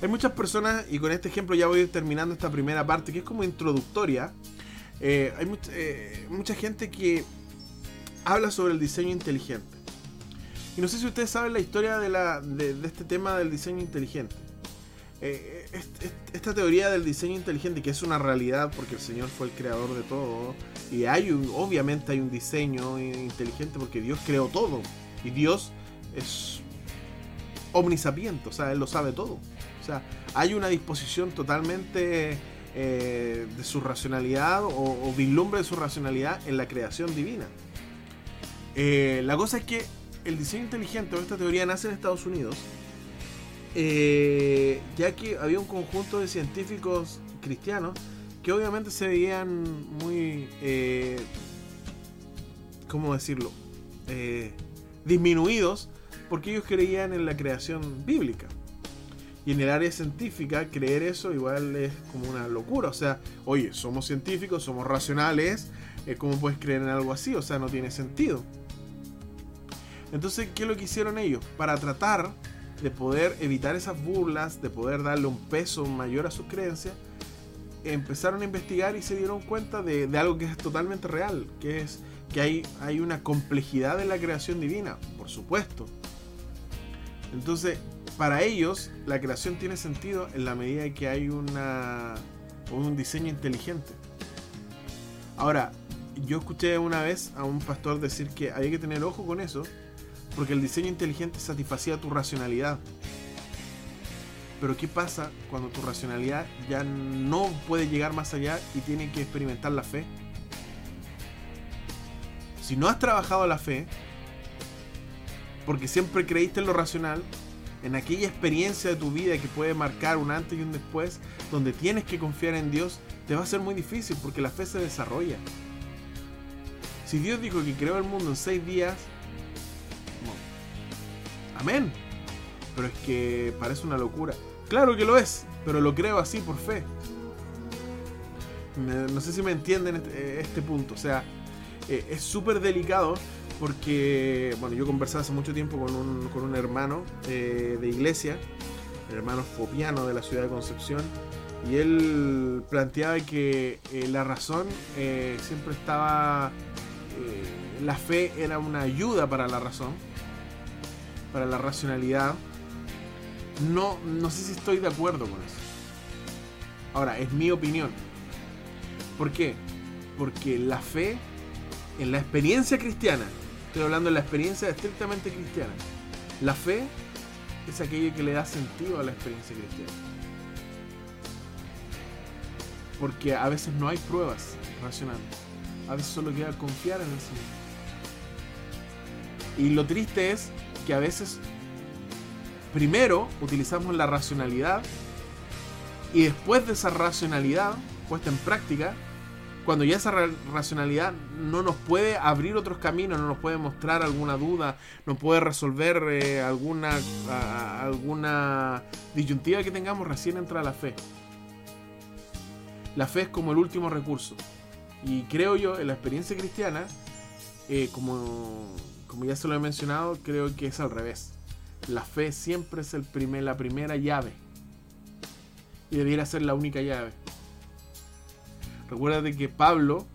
Hay muchas personas, y con este ejemplo ya voy terminando esta primera parte, que es como introductoria. Eh, hay eh, mucha gente que habla sobre el diseño inteligente. Y no sé si ustedes saben la historia de, la, de, este tema del diseño inteligente. Eh, esta teoría del diseño inteligente, que es una realidad porque el Señor fue el creador de todo, y hay un, obviamente hay un diseño inteligente porque Dios creó todo, y Dios es omnisapiente, o sea, Él lo sabe todo. O sea, hay una disposición totalmente eh, de su racionalidad o, o, vislumbre de su racionalidad en la creación divina. Eh, la cosa es que el diseño inteligente o esta teoría nace en Estados Unidos, eh, ya que había un conjunto de científicos cristianos que obviamente se veían muy, ¿cómo decirlo? disminuidos porque ellos creían en la creación bíblica. Y en el área científica, creer eso igual es como una locura. O sea, oye, somos científicos, somos racionales, eh, ¿cómo puedes creer en algo así? O sea, no tiene sentido. Entonces, ¿qué es lo que hicieron ellos? Para tratar de poder evitar esas burlas, de poder darle un peso mayor a sus creencias, empezaron a investigar y se dieron cuenta de, de algo que es totalmente real, que es que hay, hay una complejidad en la creación divina, por supuesto. Entonces, para ellos la creación tiene sentido en la medida que hay una, un diseño inteligente. Ahora, yo escuché una vez a un pastor decir que había que tener ojo con eso, porque el diseño inteligente satisfacía tu racionalidad. Pero ¿qué pasa cuando tu racionalidad ya no puede llegar más allá y tiene que experimentar la fe? Si no has trabajado la fe, porque siempre creíste en lo racional, en aquella experiencia de tu vida que puede marcar un antes y un después, donde tienes que confiar en Dios, te va a ser muy difícil porque la fe se desarrolla. Si Dios dijo que creó el mundo en seis días, amén. Pero es que parece una locura. Claro que lo es, pero lo creo así por fe. No sé si me entienden este, este punto. O sea, eh, es súper delicado porque, bueno, yo conversaba hace mucho tiempo con un, con un hermano eh, de iglesia, el hermano Fopiano de la ciudad de Concepción, y él planteaba que eh, la razón eh, siempre estaba, la fe era una ayuda para la razón, para la racionalidad. No, no sé si estoy de acuerdo con eso. Ahora, es mi opinión. ¿Por qué? Porque la fe en la experiencia cristiana Estoy hablando de la experiencia estrictamente cristiana. La fe es aquello que le da sentido a la experiencia cristiana. Porque a veces no hay pruebas racionales. A veces solo queda confiar en el Señor. Y lo triste es que a veces primero utilizamos la racionalidad y después de esa racionalidad puesta en práctica, cuando ya esa racionalidad no nos puede abrir otros caminos, no nos puede mostrar alguna duda, no puede resolver eh, alguna, alguna disyuntiva que tengamos, recién entra la fe. La fe es como el último recurso. Y creo yo, en la experiencia cristiana, eh, como, como ya se lo he mencionado, creo que es al revés. La fe siempre es el primer, la primera llave. Y debiera ser la única llave. Recuérdate que Pablo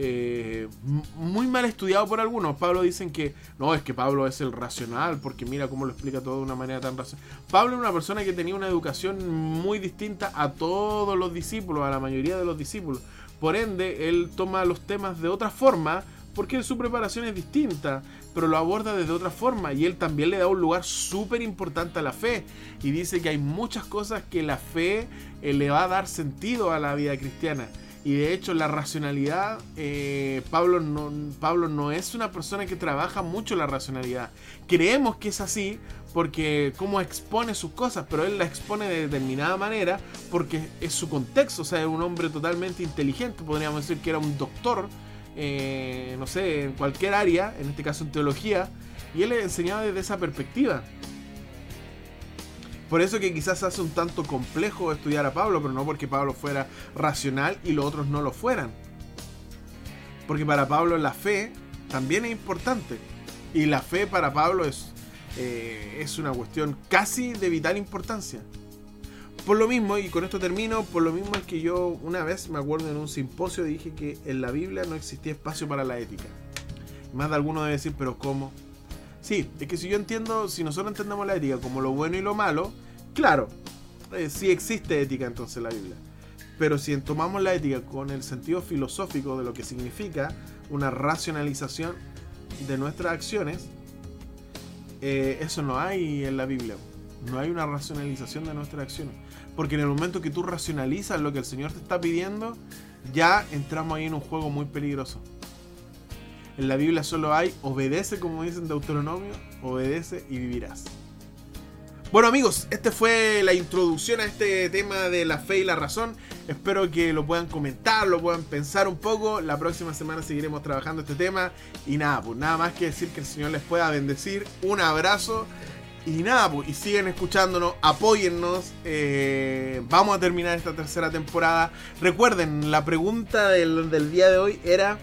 eh, muy mal estudiado por algunos. Pablo dicen que no, es que Pablo es el racional, porque mira cómo lo explica todo de una manera tan racional. Pablo es una persona que tenía una educación muy distinta a todos los discípulos, a la mayoría de los discípulos. Por ende, él toma los temas de otra forma, porque su preparación es distinta, pero lo aborda desde otra forma. Y él también le da un lugar súper importante a la fe. Y dice que hay muchas cosas que la fe eh, le va a dar sentido a la vida cristiana. Y de hecho la racionalidad, eh, Pablo, no, Pablo no es una persona que trabaja mucho la racionalidad. Creemos que es así porque cómo expone sus cosas, pero él la expone de determinada manera porque es su contexto, o sea, es un hombre totalmente inteligente, podríamos decir que era un doctor, eh, no sé, en cualquier área, en este caso en teología, y él le enseñaba desde esa perspectiva. Por eso que quizás hace un tanto complejo estudiar a Pablo, pero no porque Pablo fuera racional y los otros no lo fueran. Porque para Pablo la fe también es importante. Y la fe para Pablo es, eh, es una cuestión casi de vital importancia. Por lo mismo, y con esto termino, por lo mismo es que yo una vez me acuerdo en un simposio dije que en la Biblia no existía espacio para la ética. Más de alguno debe decir, pero ¿cómo? Sí, es que si yo entiendo, si nosotros entendemos la ética como lo bueno y lo malo, claro, eh, sí existe ética entonces en la Biblia. Pero si tomamos la ética con el sentido filosófico de lo que significa una racionalización de nuestras acciones, eh, eso no hay en la Biblia. No hay una racionalización de nuestras acciones. Porque en el momento que tú racionalizas lo que el Señor te está pidiendo, ya entramos ahí en un juego muy peligroso. En la Biblia solo hay obedece, como dicen Deuteronomio, obedece y vivirás. Bueno amigos, esta fue la introducción a este tema de la fe y la razón. Espero que lo puedan comentar, lo puedan pensar un poco. La próxima semana seguiremos trabajando este tema. Y nada, pues nada más que decir que el Señor les pueda bendecir. Un abrazo. Y nada, pues, y siguen escuchándonos, apóyennos. Eh, vamos a terminar esta tercera temporada. Recuerden, la pregunta del, del día de hoy era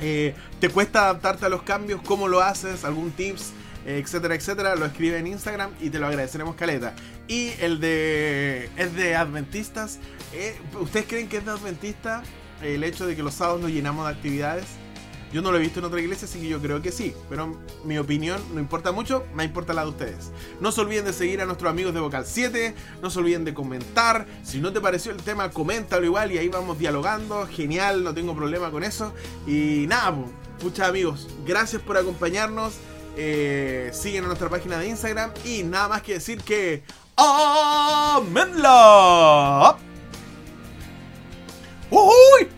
eh, ¿Te cuesta adaptarte a los cambios? ¿Cómo lo haces? ¿Algún tips? Etcétera, etcétera. Lo escribe en Instagram y te lo agradeceremos, Caleta. Y el de. es de adventistas. Eh, ¿Ustedes creen que es de adventista el hecho de que los sábados nos llenamos de actividades? Yo no lo he visto en otra iglesia, así que yo creo que sí. Pero mi opinión no importa mucho, me importa la de ustedes. No se olviden de seguir a nuestros amigos de Vocal 7. No se olviden de comentar. Si no te pareció el tema, coméntalo igual y ahí vamos dialogando. Genial, no tengo problema con eso. Y nada, muchas amigos, gracias por acompañarnos. Eh, siguen a nuestra página de Instagram. Y nada más que decir que. ¡Amenlo! ¡Uy!